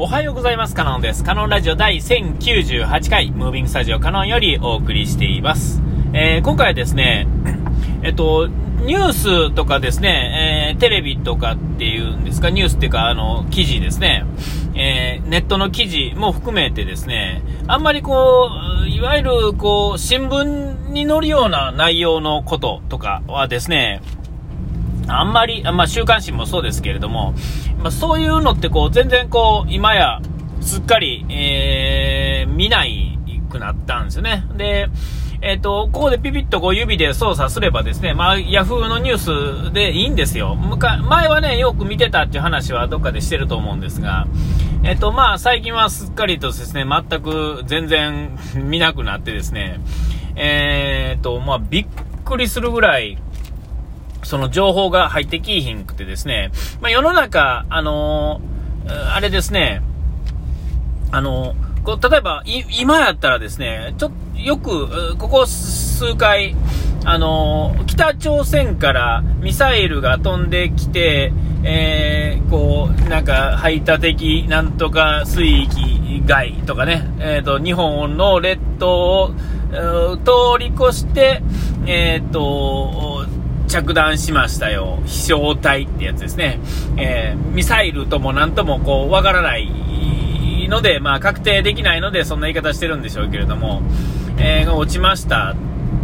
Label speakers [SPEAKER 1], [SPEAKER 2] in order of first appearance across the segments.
[SPEAKER 1] おはようございます。カノンです。カノンラジオ第1098回、ムービングスタジオカノンよりお送りしています。えー今回はですね、えっと、ニュースとかですね、えーテレビとかっていうんですか、ニュースっていうか、あの、記事ですね、えーネットの記事も含めてですね、あんまりこう、いわゆるこう、新聞に載るような内容のこととかはですね、あんまり、まあ、週刊誌もそうですけれども、まあ、そういうのってこう、全然こう、今や、すっかり、えー、見ないくなったんですよね。で、えっ、と、ここでピピッとこう指で操作すればですね、まあ、ヤフーのニュースでいいんですよ。前はね、よく見てたっていう話はどっかでしてると思うんですが、えっ、と、まあ、最近はすっかりとですね、全く全然見なくなってですね、えっ、と、まあ、びっくりするぐらい、その情報が入ってきいひんくてですね、まあ、世の中、あのーあれですね、あのーこう例えば、い今やったらですね、ちょよく、ここ数回、あのー北朝鮮からミサイルが飛んできて、えーこう、なんか、排他的なんとか水域外とかね、えっ、と、日本の列島を、通り越して、えっ、と、着弾しましたよ。飛翔体ってやつですね。えーミサイルともなんともこう、わからないので、まあ、確定できないので、そんな言い方してるんでしょうけれども、えーが落ちました。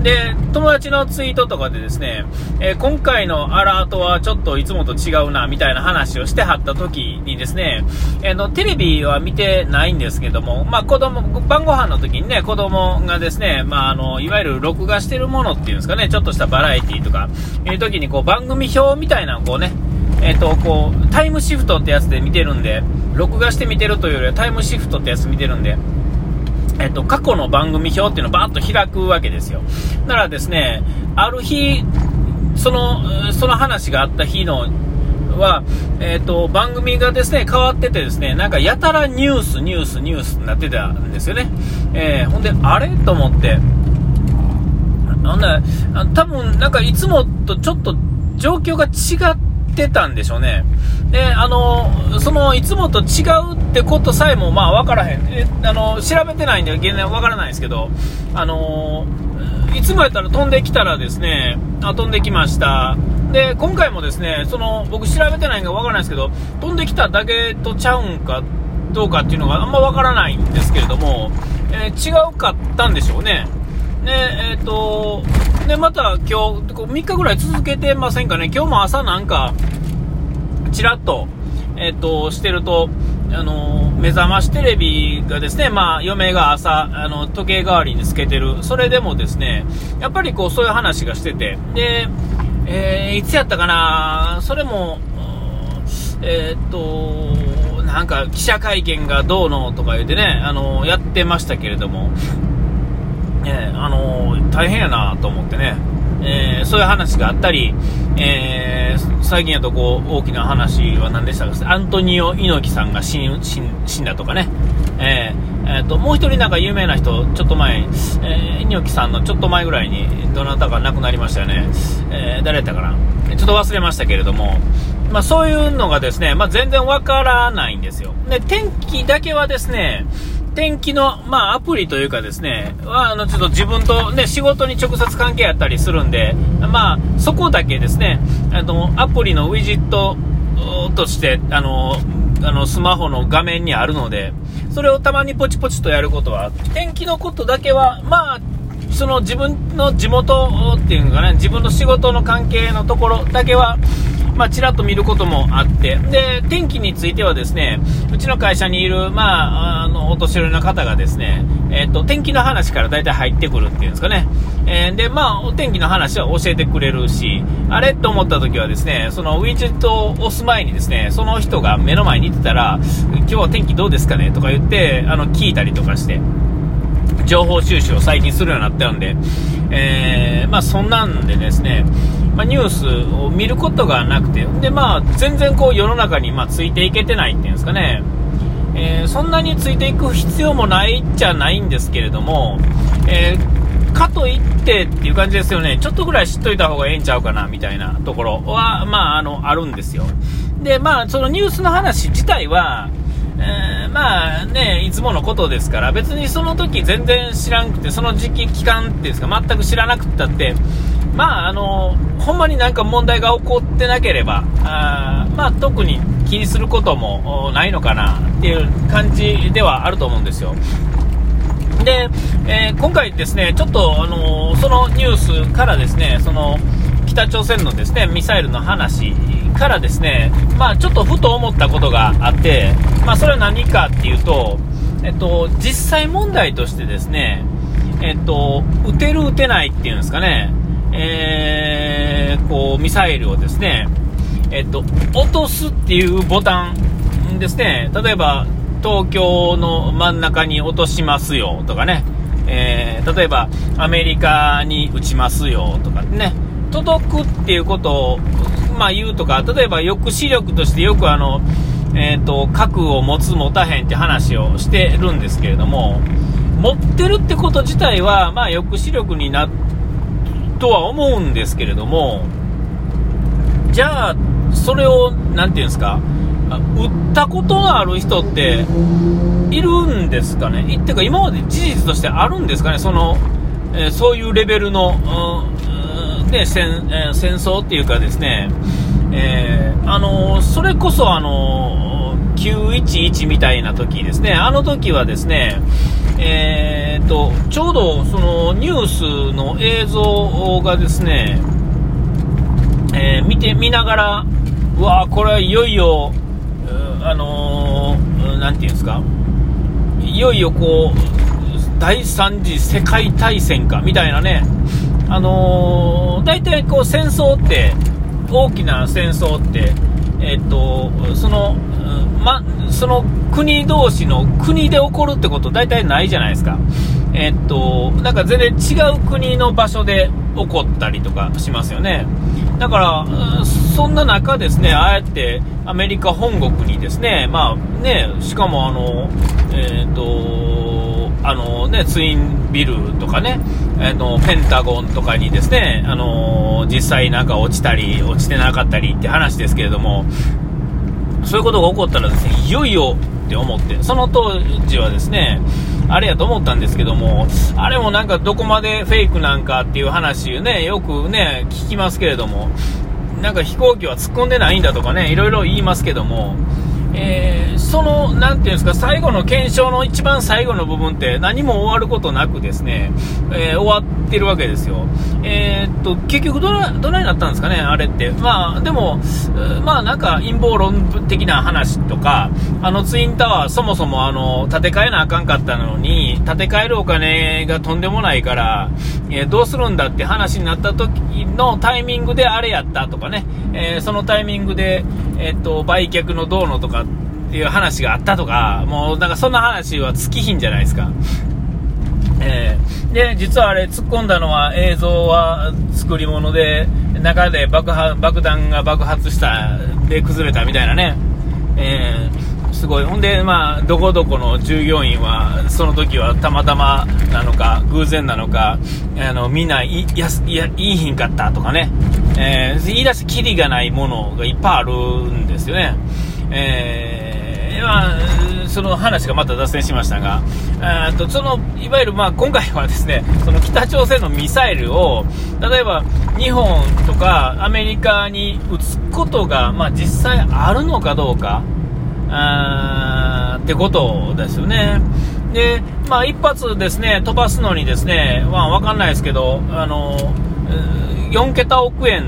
[SPEAKER 1] で、友達のツイートとかでですね、えー今回のアラートはちょっといつもと違うな、みたいな話をしてはった時にですね、えーの、テレビは見てないんですけども、まあ、子供、晩ご飯の時にね、子供がですね、まあ、あの、いわゆる録画してるものっていうんですかね、ちょっとしたバラエティとか、いう時にこう、番組表みたいなのをこうね、えっ、と、こう、タイムシフトってやつで見てるんで、録画して見てるというよりはタイムシフトってやつ見てるんで、えっと、過去の番組表っていうのをバーッと開くわけですよ。だからですね、ある日、その、その話があった日の、は、えっ、と、番組がですね、変わっててですね、なんかやたらニュース、ニュース、ニュースになってたんですよね。えーほんで、あれと思って、なんだ、多分なんかいつもとちょっと状況が違ってたんでしょうね。で、あの、そのいつもと違うってことさえもまあ分からへん。えあの、調べてないんで現在分からないんですけど、あの、いつもやったら飛んできたらですね、あ、飛んできました。で、今回もですね、その、僕調べてないんで分からないですけど、飛んできただけとちゃうんかどうかっていうのがあんま分からないんですけれども、えー違うかったんでしょうね。で、えっ、と、で、また今日、3日ぐらい続けてませんかね、今日も朝なんか、ちらっと、えっ、と、してると、あの、目覚ましテレビがですね、まあ、嫁が朝、あの、時計代わりにつけてる、それでもですね、やっぱりこう、そういう話がしてて、で、えーいつやったかな、それも、うんえっ、と、なんか記者会見がどうのとか言ってね、あの、やってましたけれども、えーあのー大変やなと思ってね、えーそういう話があったり、え最近やとこう大きな話は何でしたか？アントニオ猪木さんが死んだとかね、えーえーともう一人なんか有名な人、ちょっと前、えー猪木さんのちょっと前ぐらいにどなたか亡くなりましたよね、え誰やったかな、ちょっと忘れましたけれども、まあ、そういうのがですね、まあ、全然わからないんですよ。で、天気だけはですね、天気の、まあ、アプリというかですね、は、あの、ちょっと自分とね、仕事に直接関係あったりするんで、まあ、そこだけですね、あの、アプリのウィジットとして、あの、あの、スマホの画面にあるので、それをたまにポチポチとやることは、天気のことだけは、まあ、その自分の地元っていうのかね、自分の仕事の関係のところだけは、まあ、ちらっと見ることもあって、で、天気についてはですね、うちの会社にいる、まあ、あの、お年寄りの方がですね、えっ、と、天気の話から大体入ってくるっていうんですかね。えーで、まあ、お天気の話は教えてくれるし、あれと思った時はですね、そのウィジェットを押す前にですね、その人が目の前にいてたら、今日は天気どうですかね？とか言って、あの、聞いたりとかして、情報収集を最近するようになったんで、えーまあそんなんでですね、まあ、ニュースを見ることがなくて、でまあ全然こう世の中にまあついていけてないっていうんですかね、えーそんなについていく必要もないっちゃないんですけれども、えーかといってっていう感じですよね、ちょっとぐらい知っといた方がええんちゃうかなみたいなところは、まあ、あのあるんですよ。で、まあ、そのニュースの話自体は、えーまあね、いつものことですから、別にその時全然知らんくて、その時期期間っていうんですか、全く知らなくったって、まあ、あの、ほんまになんか問題が起こってなければ、あまあ、特に気にすることもないのかなっていう感じではあると思うんですよ。で、えー、今回ですね、ちょっと、あのそのニュースからですね、その、北朝鮮のですね、ミサイルの話からですね、まあ、ちょっとふと思ったことがあって、まあ、それは何かっていうと、えっと、実際問題としてですね、えっと、撃てる撃てないっていうんですかね、えー、こう、ミサイルをですね、えっと、落とすっていうボタンですね、例えば、東京の真ん中に落としますよとかね、えー、例えば、アメリカに撃ちますよとかね、届くっていうことを、まあ、言うとか、例えば抑止力としてよくあの、えーと、核を持つ、持たへんって話をしてるんですけれども、持ってるってこと自体は、まあ、抑止力になとは思うんですけれども、じゃあ、それを、なんていうんですか、売ったことのある人っているんですかね、っていうか、今まで事実としてあるんですかね、そのえー、そういうレベルの、うん、で戦えー、戦争っていうかですね、えー、あのそれこそあの911みたいな時ですね、あの時はですね、えーと、ちょうどそのニュースの映像がですね、え、見てみながら、うわこれはいよいよ、あのー、なんていうんですか、いよいよこう、第3次世界大戦かみたいなね、あのー、大体こう戦争って、大きな戦争って、えっと、その、ま、その国同士の国で起こるってこと大体ないじゃないですか。えっと、なんか全然違う国の場所で起こったりとかしますよね。だから、そんな中ですね、ああやってアメリカ本国にですね、まあね、しかもあの、えっと、あのね、ツインビルとかね、あのペンタゴンとかにですね、あの実際なんか落ちたり、落ちてなかったりって話ですけれども、そういうことが起こったらですね、いよいよって思って、その当時はですね、あれやと思ったんですけども、あれもなんかどこまでフェイクなんかっていう話ね、よくね、聞きますけれども、なんか飛行機は突っ込んでないんだとかね、いろいろ言いますけども、えー、その、なんていうんですか、最後の検証の一番最後の部分って何も終わることなくですね、えー、終わってるわけですよ。えー、っと、結局どな、どないなったんですかね、あれって。まあ、でも、まあなんか陰謀論的な話とか、あのツインタワーそもそもあの、建て替えなあかんかったのに、建て替えるお金がとんでもないから、え、どうするんだって話になった時のタイミングであれやったとかね、え、そのタイミングで、えっと、売却のどうのとかっていう話があったとか、もうなんかそんな話は尽きひんじゃないですか。えー、で、実はあれ突っ込んだのは映像は作り物で、中で爆爆弾が爆発したで崩れたみたいなね。えー、すごい。ほんで、まあ、どこどこの従業員は、その時はたまたまなのか、偶然なのか、あの、みんないいや言いひんかったとかね。えー、言い出すきりがないものがいっぱいあるんですよね。えー、まあ、その話がまた脱線しましたが、とそのいわゆる、まあ、今回はですねその北朝鮮のミサイルを例えば日本とかアメリカに撃つことが、まあ、実際あるのかどうかあってことですよね。で、まあ、一発ですね飛ばすのにですね、まあ、わかんないですけど、あの4桁億円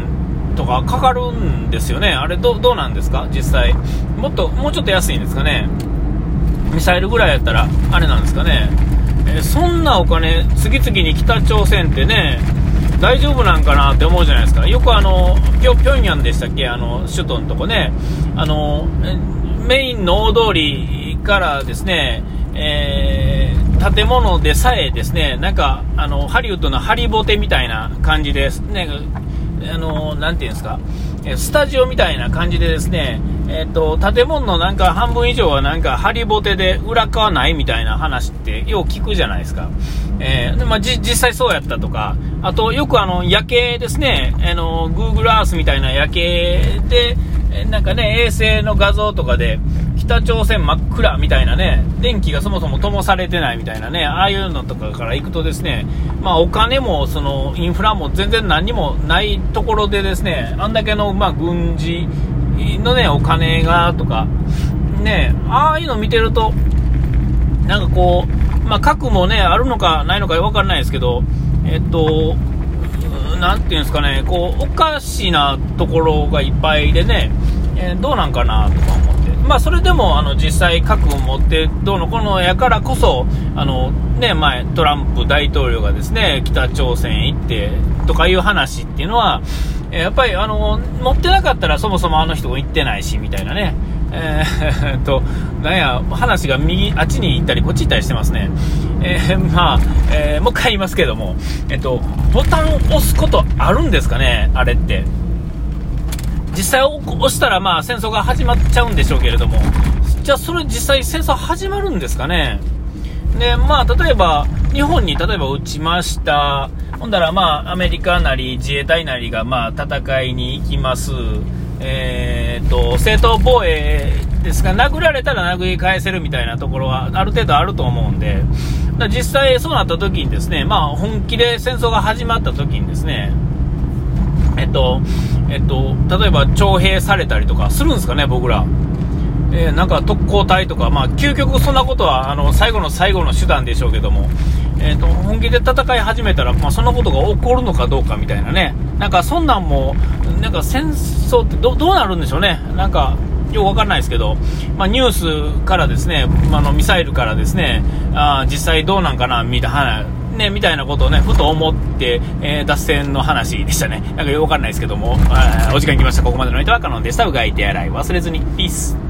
[SPEAKER 1] とかかかるんですよね、あれど、どうなんですか、実際、もっと、もうちょっと安いんですかね、ミサイルぐらいやったら、あれなんですかね、え、そんなお金、次々に北朝鮮ってね、大丈夫なんかなって思うじゃないですか、よくあのピョピョンヤンでしたっけ、あの首都のとこね、あのメインの大通りからですね、えー建物でさえですね、なんか、あの、ハリウッドのハリボテみたいな感じです。ね、あの、なんていうんですか、スタジオみたいな感じでですね、えっ、と、建物のなんか半分以上はなんかハリボテで裏側ないみたいな話ってよう聞くじゃないですか。えー、でまあ、実際そうやったとか、あとよくあの夜景ですね、あの、Google Earth みたいな夜景で、なんかね、衛星の画像とかで、北朝鮮真っ暗みたいなね、電気がそもそも灯されてないみたいなね、ああいうのとかから行くとですね、まあお金もそのインフラも全然何もないところでですね、あんだけのまあ軍事のね、お金がとか、ね、ああいうの見てると、なんかこう、まあ核もね、あるのかないのかわからないですけど、えっと、なんていうんですかね、こう、おかしなところがいっぱいでね、えー、どうなんかなとか思って。まあ、それでも、あの、実際核を持ってどうのこのやからこそ、あの、ね、前、トランプ大統領がですね、北朝鮮行ってとかいう話っていうのはえ、やっぱり、あの、持ってなかったらそもそもあの人も行ってないし、みたいなね。えー、と、なんや、話が右、あっちに行ったり、こっち行ったりしてますね。えー、まあ、えー、もう一回言いますけども、えっと、ボタンを押すことあるんですかね、あれって。実際押したら、まあ、戦争が始まっちゃうんでしょうけれども、じゃあ、それ実際戦争始まるんですかね？で、まあ、例えば、日本に例えば撃ちました。ほんだら、まあ、アメリカなり自衛隊なりが、まあ、戦いに行きます。えー、っと、正当防衛ですが、殴られたら殴り返せるみたいなところはある程度あると思うんで、実際そうなった時にですね、まあ本気で戦争が始まった時にですね、えっと、えっと、例えば徴兵されたりとかするんですかね、僕ら。えー、なんか特攻隊とか、まあ究極そんなことは、あの、最後の最後の手段でしょうけども、えっと、本気で戦い始めたら、まあそんなことが起こるのかどうかみたいなね。なんかそんなんも、なんか戦争ってどうなるんでしょうね。なんか、よくわかんないですけど、まあ、ニュースからですね、まあのミサイルからですね、あ実際どうなんかなみたいな、ね、みたいなことをね、ふと思って、えー、脱線の話でしたね。なんかよくわかんないですけども、お時間来ました。ここまでの相手はカノンでした。うがい手洗い忘れずに。ピース。